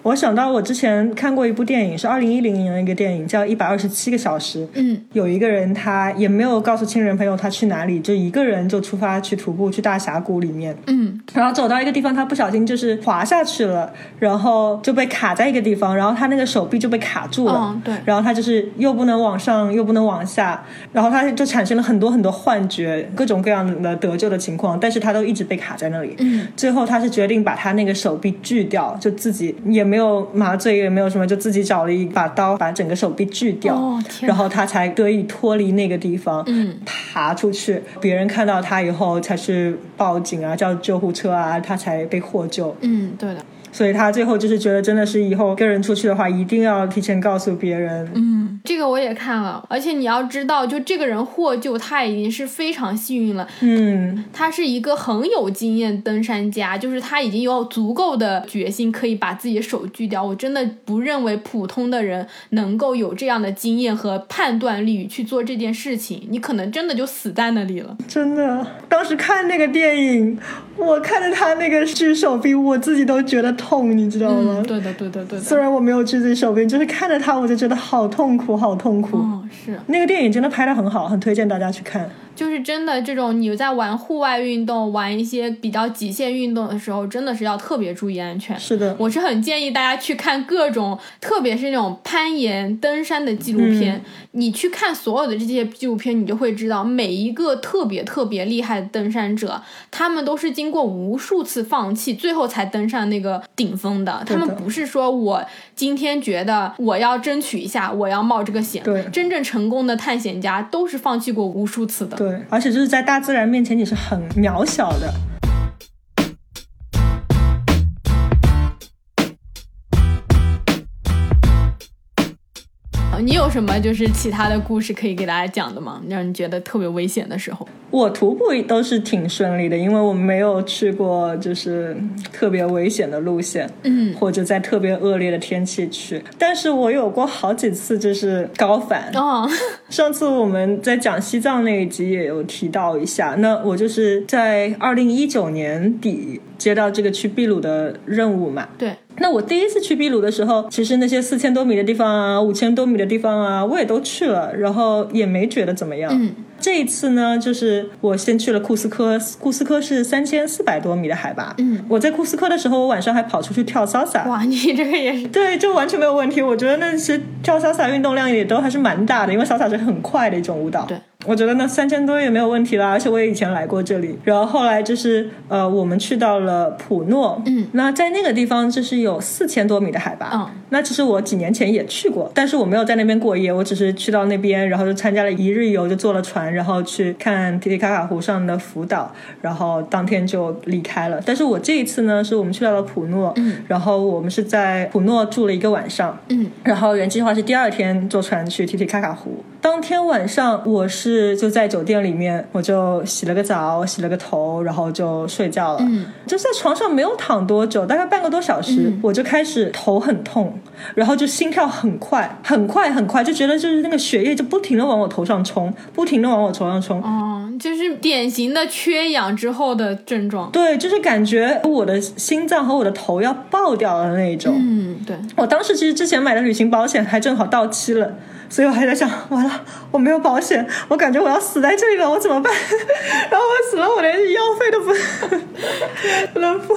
我想到我之前看过一部电影，是二零一零年的一个电影，叫《一百二十七个小时》。
嗯
有一个人，他也没有告诉亲人朋友他去哪里，就一个人就出发去徒步去大峡谷里面，
嗯
然后走到一个地方，他不小心就是滑下去了，然后就被卡在一个地方，然后他那个手臂就被卡住了，
哦对
然后他就是又不能往上，又不能往下，然后他就产生了很多很多幻觉，各种各样的得救的情况，但是他都一直被卡在那里。
嗯
最后他是决定把他那个手臂锯掉，就自己也没有麻醉，也没有什么，就自己找了一把刀，把整个手臂锯掉，
哦
然后他才得以脱离那个地方，
嗯
爬出去。别人看到他以后，才是报警啊，叫救护车啊，他才被获救。
嗯，对的。
所以他最后就是觉得，真的是以后跟人出去的话，一定要提前告诉别人。
嗯，这个我也看了，而且你要知道，就这个人获救，他已经是非常幸运了。
嗯，
他是一个很有经验登山家，就是他已经有足够的决心可以把自己的手锯掉。我真的不认为普通的人能够有这样的经验和判断力去做这件事情，你可能真的就死在那里了。
真的，当时看那个电影，我看着他那个锯手臂，我自己都觉得痛，你知道吗？
嗯，对的，对的，对的虽。
然我没有锯自己手臂，就是看着他我就觉得好痛苦，好痛苦。
哦，是，
那个电影真的拍的很好，很推荐大家去看。
就是真的，这种你在玩户外运动、玩一些比较极限运动的时候，真的是要特别注意安全。
是的，
我是很建议大家去看各种，特别是那种攀岩、登山的纪录片。你去看所有的这些纪录片，你就会知道，每一个特别特别厉害的登山者，他们都是经过无数次放弃，最后才登上那个顶峰的。他们不是说我今天觉得我要争取一下，我要冒这个险。
对
真正成功的探险家都是放弃过无数次的。
对，而且就是在大自然面前你是很渺小的。
你有什么就是其他的故事可以给大家讲的吗？让你觉得特别危险的时候？
我徒步都是挺顺利的，因为我没有去过就是特别危险的路线，
嗯，
或者在特别恶劣的天气去。但是我有过好几次就是高反，
哦，
上次我们在讲西藏那一集也有提到一下，那我就是在二零一九年底接到这个去秘鲁的任务嘛。
对，
那我第一次去秘鲁的时候，其实那些四千多米的地方啊，五千多米的地方啊，我也都去了，然后也没觉得怎么样。这一次呢，就是我先去了库斯科，库斯科是三千四百多米的海拔。
嗯，
我在库斯科的时候，我晚上还跑出去跳 salsa。
哇，你这个也是，
对，就完全没有问题。我觉得那些跳 salsa 运动量也都还是蛮大的，因为 salsa 是很快的一种舞蹈。
对，
我觉得那三千多也没有问题啦。而且我也以前来过这里，然后后来就是呃，我们去到了普诺，
嗯，
那在那个地方就是有四千多米的海拔，
嗯，
那其实我几年前也去过，但是我没有在那边过夜，我只是去到那边，然后就参加了一日游，就坐了船，然后去看提提卡卡湖上的浮岛，然后当天就离开了。但是我这一次呢，是我们去到了普诺，
嗯，
然后我们是在普诺住了一个晚上，
嗯，
然后原计划是第二天坐船去提提卡卡湖。当天晚上我是就在酒店里面，我就洗了个澡，洗了个头，然后就睡觉了。
嗯，
就在床上没有躺多久，大概半个多小时，
嗯
我就开始头很痛，然后就心跳很快，很快很快，就觉得就是那个血液就不停的往我头上冲，不停的往我头上冲。
哦，就是典型的缺氧之后的症状。
对，就是感觉我的心脏和我的头要爆掉了那一种。
嗯，对，
我当时其实之前买的旅行保险还正好到期了，所以我还在想，完了，我没有保险，我感觉我要死在这里了，我怎么办？然后我死了，我连医药费都不 不能付，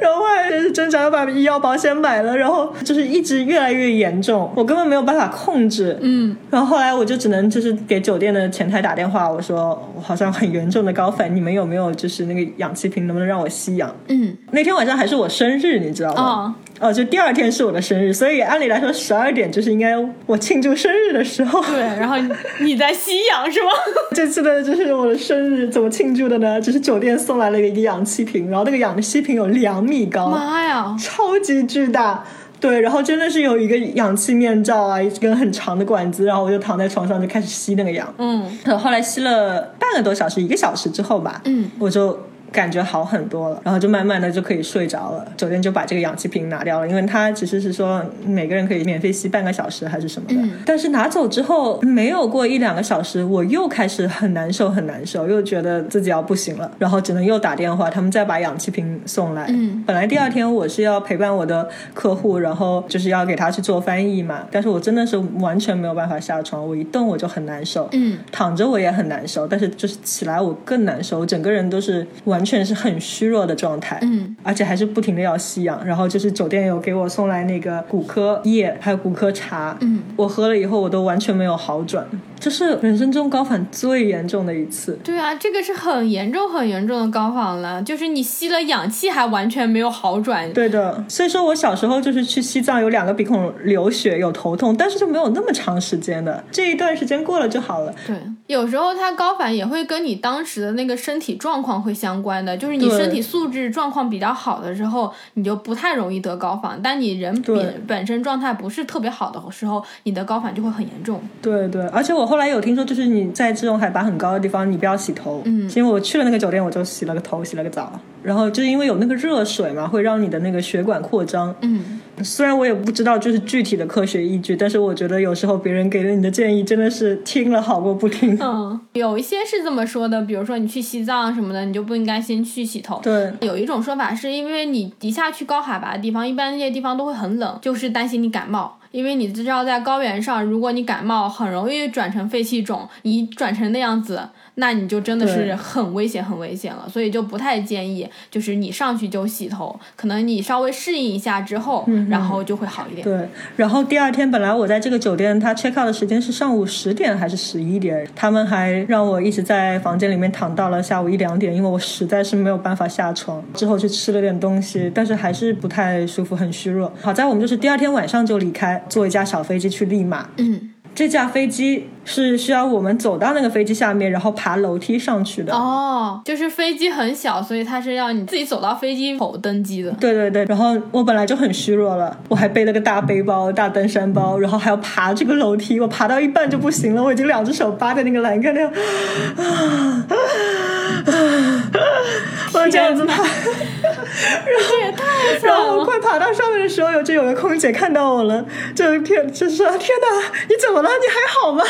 然后我还是挣扎要把医药保险买了，然后就是一直越来越严重，我根本没有办法控制。
嗯，
然后后来我就只能就是给酒店的前台打电话，我说我好像很严重的高反，你们有没有就是那个氧气瓶，能不能让我吸氧？
嗯，
那天晚上还是我生日，你知道吗？
哦，
哦，就第二天是我的生日，所以按理来说十二点就是应该我庆祝生日的时候。
对，然后你你在吸氧是吗？
这次的就是我的生日，怎么庆祝的呢？就是酒店送来了一个氧气瓶，然后那个氧气瓶有两米高，
妈呀！
超级巨大。对，然后真的是有一个氧气面罩啊，一根很长的管子，然后我就躺在床上就开始吸那个氧。
嗯
然后后来吸了半个多小时，一个小时之后吧，
嗯，
我就感觉好很多了，然后就慢慢的就可以睡着了。酒店就把这个氧气瓶拿掉了，因为它其实是说每个人可以免费吸半个小时还是什么的。
嗯
但是拿走之后，没有过一两个小时，我又开始很难受，很难受，又觉得自己要不行了，然后只能又打电话，他们再把氧气瓶送来。
嗯
本来第二天我是要陪伴我的客户，然后就是要给他去做翻译嘛，但是我真的是完全没有办法下床，我一动我就很难受。
嗯
躺着我也很难受，但是就是起来我更难受，我整个人都是完全是很虚弱的状态，
嗯，
而且还是不停的要吸氧，然后就是酒店有给我送来那个骨科液，还有骨科茶，
嗯，
我喝了以后我都完全没有好转，这是人生中高反最严重的一次。
对啊，这个是很严重很严重的高反了，就是你吸了氧气还完全没有好转。
对的，所以说我小时候就是去西藏，有两个鼻孔流血，有头痛，但是就没有那么长时间的，这一段时间过了就好了。
对，有时候它高反也会跟你当时的那个身体状况会相关。关的，就是你身体素质状况比较好的时候，你就不太容易得高反；但你人
对
本本身状态不是特别好的时候，你的高反就会很严重。
对对，而且我后来有听说，就是你在这种海拔很高的地方，你不要洗头。嗯，因为我去了那个酒店，我就洗了个头，洗了个澡，然后就是因为有那个热水嘛，会让你的那个血管扩张。
嗯，
虽然我也不知道就是具体的科学依据，但是我觉得有时候别人给了你的建议真的是听了好过不听。
嗯，有一些是这么说的，比如说你去西藏什么的，你就不应该先去洗头。
对
有一种说法是因为你一下去高海拔的地方，一般那些地方都会很冷，就是担心你感冒。因为你知道，在高原上，如果你感冒，很容易转成肺气肿。你转成那样子，那你就真的是很危险，很危险了。所以就不太建议，就是你上去就洗头，可能你稍微适应一下之后，然后就会好一点。
对，然后第二天本来我在这个酒店，他 check out 的时间是上午十点还是十一点，他们还让我一直在房间里面躺到了下午一两点，因为我实在是没有办法下床。之后去吃了点东西，但是还是不太舒服，很虚弱。好在我们就是第二天晚上就离开，坐一架小飞机去利马。
嗯，
这架飞机是需要我们走到那个飞机下面，然后爬楼梯上去的。
哦，就是飞机很小，所以它是要你自己走到飞机口登机的。
对对对，然后我本来就很虚弱了，我还背了个大背包、大登山包，然后还要爬这个楼梯，我爬到一半就不行了，我已经两只手扒在那个栏杆上，啊，我这样子爬，
这也太惨
然后我。快爬到上面的时候，有就有个空姐看到我了，就天就说天哪，你怎么了？你还好吗？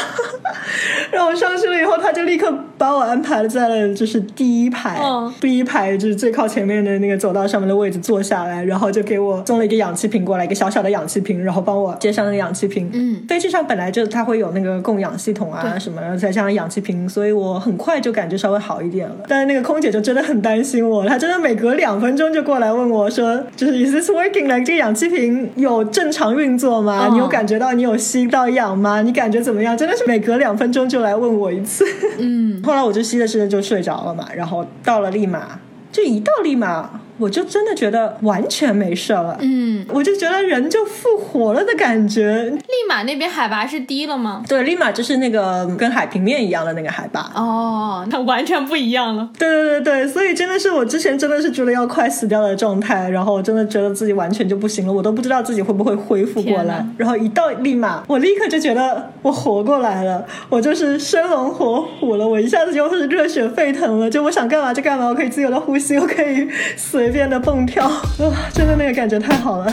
然后我上去了以后，他就立刻把我安排在了就是第一排，
嗯
第一排就是最靠前面的那个走道上面的位置坐下来，然后就给我送了一个氧气瓶过来，一个小小的氧气瓶，然后帮我接上那个氧气瓶。
嗯，
飞机上本来就它会有那个供氧系统啊什么然后，再加上氧气瓶，所以我很快就感觉稍微好一点了。但是那个空姐就真的很担心我，她真的每隔两分钟就过来问我说，就是 Is this working？呢，这个氧气瓶有正常运作吗？
哦
你有感觉到你有吸到氧吗？你感觉怎么样？真的是每隔两分钟就来问我一次。
嗯，
后来我就吸着吸着就睡着了嘛，然后到了立马，就一到立马，我就真的觉得完全没事了。
嗯，
我就觉得人就复活了的感觉，
立马那边海拔是低了吗？
对，立马就是那个跟海平面一样的那个海拔。
哦，那完全不一样了。
对对对对，所以真的是我之前真的是觉得要快死掉的状态，然后我真的觉得自己完全就不行了，我都不知道自己会不会恢复过来。然后一到立马，我立刻就觉得我活过来了，我就是生龙活虎了，我一下子就是热血沸腾了，就我想干嘛就干嘛，我可以自由的呼吸，我可以随便的蹦跳，哇，真的那个感觉太好了。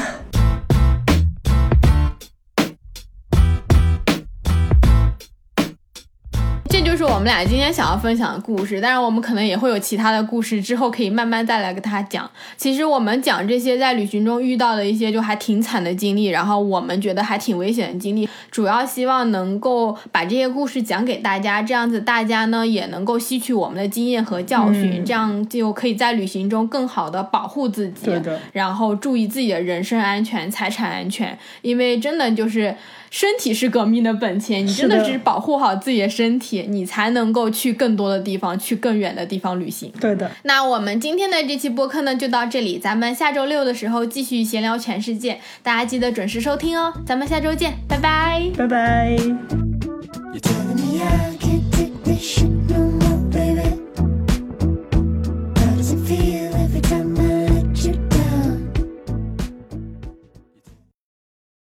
就是我们俩今天想要分享的故事，但是我们可能也会有其他的故事，之后可以慢慢再来跟大家讲。其实我们讲这些在旅行中遇到的一些就还挺惨的经历，然后我们觉得还挺危险的经历，主要希望能够把这些故事讲给大家，这样子大家呢也能够吸取我们的经验和教训，
嗯
这样就可以在旅行中更好的保护自己，然后注意自己的人身安全、财产安全，因为真的就是。身体是革命的本钱，你真的
是
保护好自己的身体，你才能够去更多的地方，去更远的地方旅行。
对的，
那我们今天的这期播客呢，就到这里，咱们下周六的时候继续闲聊全世界，大家记得准时收听哦，咱们下周见，拜拜。
拜拜。
You're telling me I can't take this shit